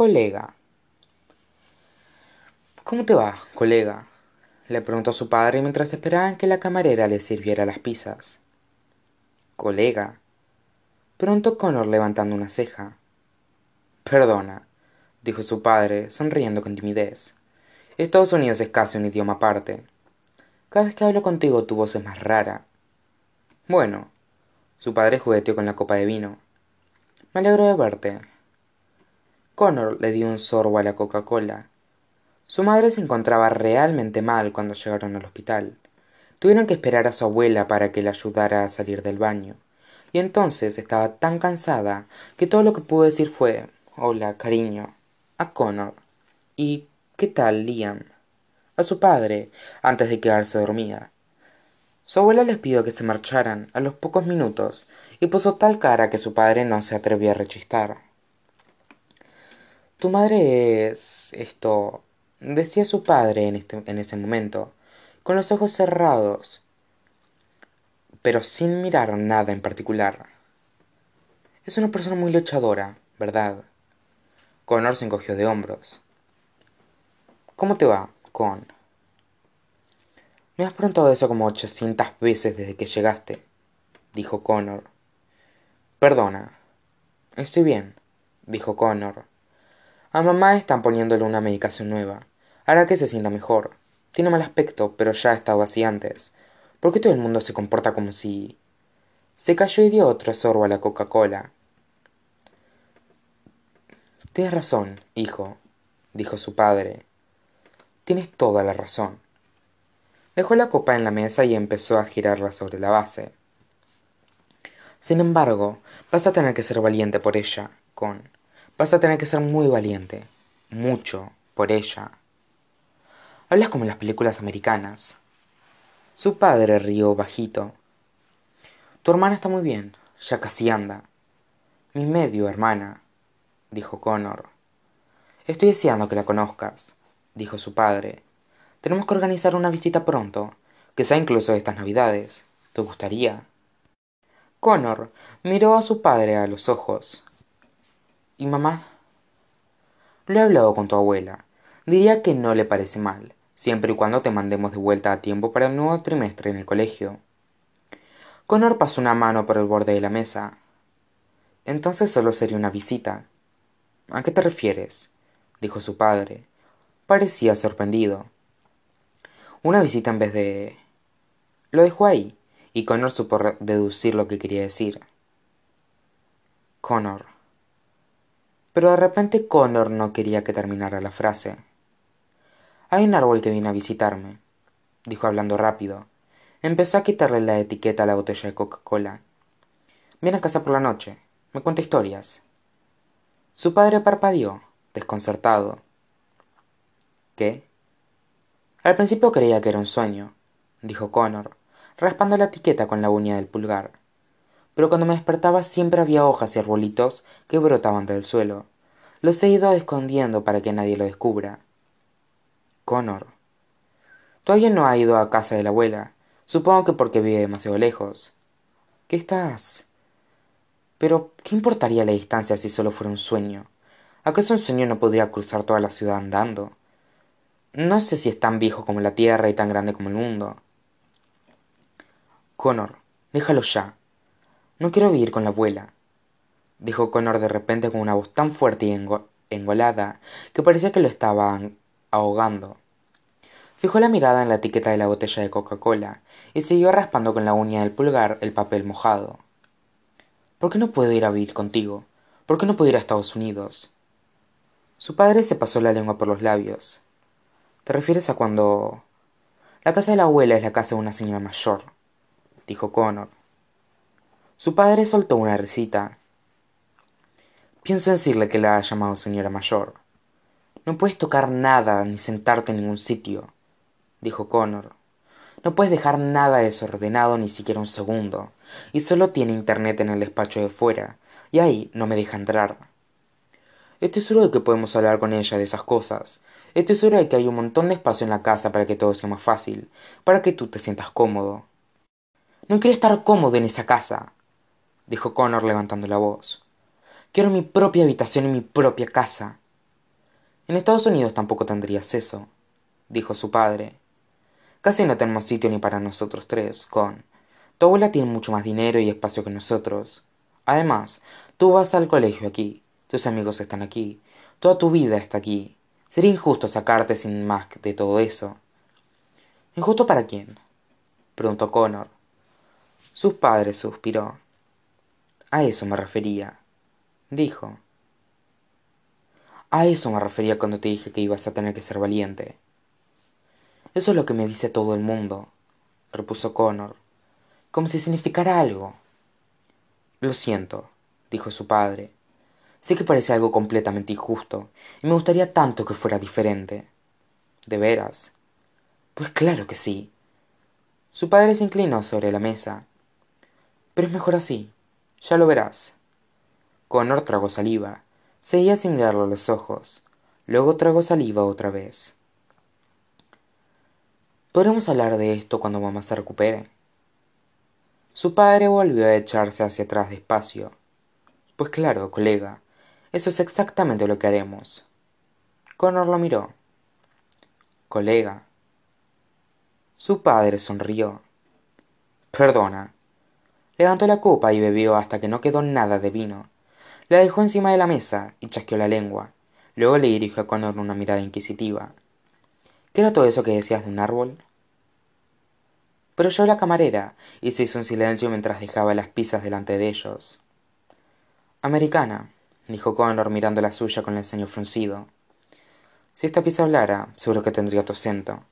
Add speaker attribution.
Speaker 1: Colega. ¿Cómo te va, colega? le preguntó su padre mientras esperaban que la camarera le sirviera las pizzas. Colega, preguntó Connor levantando una ceja. Perdona, dijo su padre, sonriendo con timidez. Estados Unidos es casi un idioma aparte. Cada vez que hablo contigo tu voz es más rara. Bueno, su padre jugueteó con la copa de vino. Me alegro de verte. Connor le dio un sorbo a la Coca-Cola su madre se encontraba realmente mal cuando llegaron al hospital. Tuvieron que esperar a su abuela para que la ayudara a salir del baño. Y entonces estaba tan cansada que todo lo que pudo decir fue Hola, cariño. A Connor. ¿Y qué tal, Liam? A su padre, antes de quedarse dormida. Su abuela les pidió que se marcharan a los pocos minutos y puso tal cara que su padre no se atrevió a rechistar. Tu madre es. esto decía su padre en, este, en ese momento, con los ojos cerrados, pero sin mirar nada en particular. Es una persona muy luchadora, ¿verdad? Connor se encogió de hombros. ¿Cómo te va, Con? Me has preguntado eso como ochocientas veces desde que llegaste, dijo Connor. Perdona. Estoy bien, dijo Connor. A mamá están poniéndole una medicación nueva hará que se sienta mejor. Tiene mal aspecto, pero ya ha estado así antes. ¿Por qué todo el mundo se comporta como si... Se cayó y dio otro sorbo a la Coca-Cola. Tienes razón, hijo, dijo su padre. Tienes toda la razón. Dejó la copa en la mesa y empezó a girarla sobre la base. Sin embargo, vas a tener que ser valiente por ella, Con. Vas a tener que ser muy valiente. Mucho por ella. Hablas como en las películas americanas. Su padre rió bajito. Tu hermana está muy bien, ya casi anda. Mi medio hermana, dijo Connor. Estoy deseando que la conozcas, dijo su padre. Tenemos que organizar una visita pronto, que sea incluso estas navidades. ¿Te gustaría? Connor miró a su padre a los ojos. ¿Y mamá? Lo he hablado con tu abuela. Diría que no le parece mal siempre y cuando te mandemos de vuelta a tiempo para el nuevo trimestre en el colegio. Connor pasó una mano por el borde de la mesa. Entonces solo sería una visita. ¿A qué te refieres? dijo su padre. Parecía sorprendido. Una visita en vez de... Lo dejó ahí, y Connor supo deducir lo que quería decir. Connor. Pero de repente Connor no quería que terminara la frase. Hay un árbol que viene a visitarme, dijo hablando rápido. Empezó a quitarle la etiqueta a la botella de Coca-Cola. Viene a casa por la noche. Me cuenta historias. Su padre parpadeó, desconcertado. ¿Qué? Al principio creía que era un sueño, dijo Connor, raspando la etiqueta con la uña del pulgar. Pero cuando me despertaba siempre había hojas y arbolitos que brotaban del suelo. Los he ido escondiendo para que nadie lo descubra. Connor. Todavía no ha ido a casa de la abuela. Supongo que porque vive demasiado lejos. ¿Qué estás? Pero, ¿qué importaría la distancia si solo fuera un sueño? ¿Acaso un sueño no podría cruzar toda la ciudad andando? No sé si es tan viejo como la Tierra y tan grande como el mundo. Connor, déjalo ya. No quiero vivir con la abuela, dijo Connor de repente con una voz tan fuerte y engolada que parecía que lo estaban ahogando. Fijó la mirada en la etiqueta de la botella de Coca-Cola y siguió raspando con la uña del pulgar el papel mojado. ¿Por qué no puedo ir a vivir contigo? ¿Por qué no puedo ir a Estados Unidos? Su padre se pasó la lengua por los labios. ¿Te refieres a cuando... La casa de la abuela es la casa de una señora mayor, dijo Connor. Su padre soltó una risita. Pienso decirle que la ha llamado señora mayor. No puedes tocar nada ni sentarte en ningún sitio dijo Connor. No puedes dejar nada desordenado ni siquiera un segundo, y solo tiene internet en el despacho de fuera, y ahí no me deja entrar. Estoy seguro de que podemos hablar con ella de esas cosas. Estoy seguro de que hay un montón de espacio en la casa para que todo sea más fácil, para que tú te sientas cómodo. No quiero estar cómodo en esa casa, dijo Connor levantando la voz. Quiero mi propia habitación y mi propia casa. en estados unidos tampoco tendrías eso dijo su padre. Casi no tenemos sitio ni para nosotros tres con tu abuela tiene mucho más dinero y espacio que nosotros. Además tú vas al colegio aquí tus amigos están aquí toda tu vida está aquí. Sería injusto sacarte sin más de todo eso. Injusto para quién preguntó connor. Su padre suspiró a eso me refería dijo. A eso me refería cuando te dije que ibas a tener que ser valiente. Eso es lo que me dice todo el mundo repuso connor como si significara algo. Lo siento dijo su padre. Sé que parece algo completamente injusto y me gustaría tanto que fuera diferente. De veras pues claro que sí. Su padre se inclinó sobre la mesa. Pero es mejor así ya lo verás. Connor tragó saliva. Seguía sin mirarlo a los ojos. Luego tragó saliva otra vez. Podremos hablar de esto cuando mamá se recupere su padre volvió a echarse hacia atrás despacio. Pues claro colega eso es exactamente lo que haremos. Connor lo miró. Colega. Su padre sonrió. Perdona levantó la copa y bebió hasta que no quedó nada de vino. La dejó encima de la mesa y chasqueó la lengua. Luego le dirigió a connor una mirada inquisitiva. Qué era todo eso que decías de un árbol pero oyó la camarera y se hizo un silencio mientras dejaba las pizzas delante de ellos. Americana dijo connor mirando la suya con el ceño fruncido. Si esta pizza hablara seguro que tendría tu acento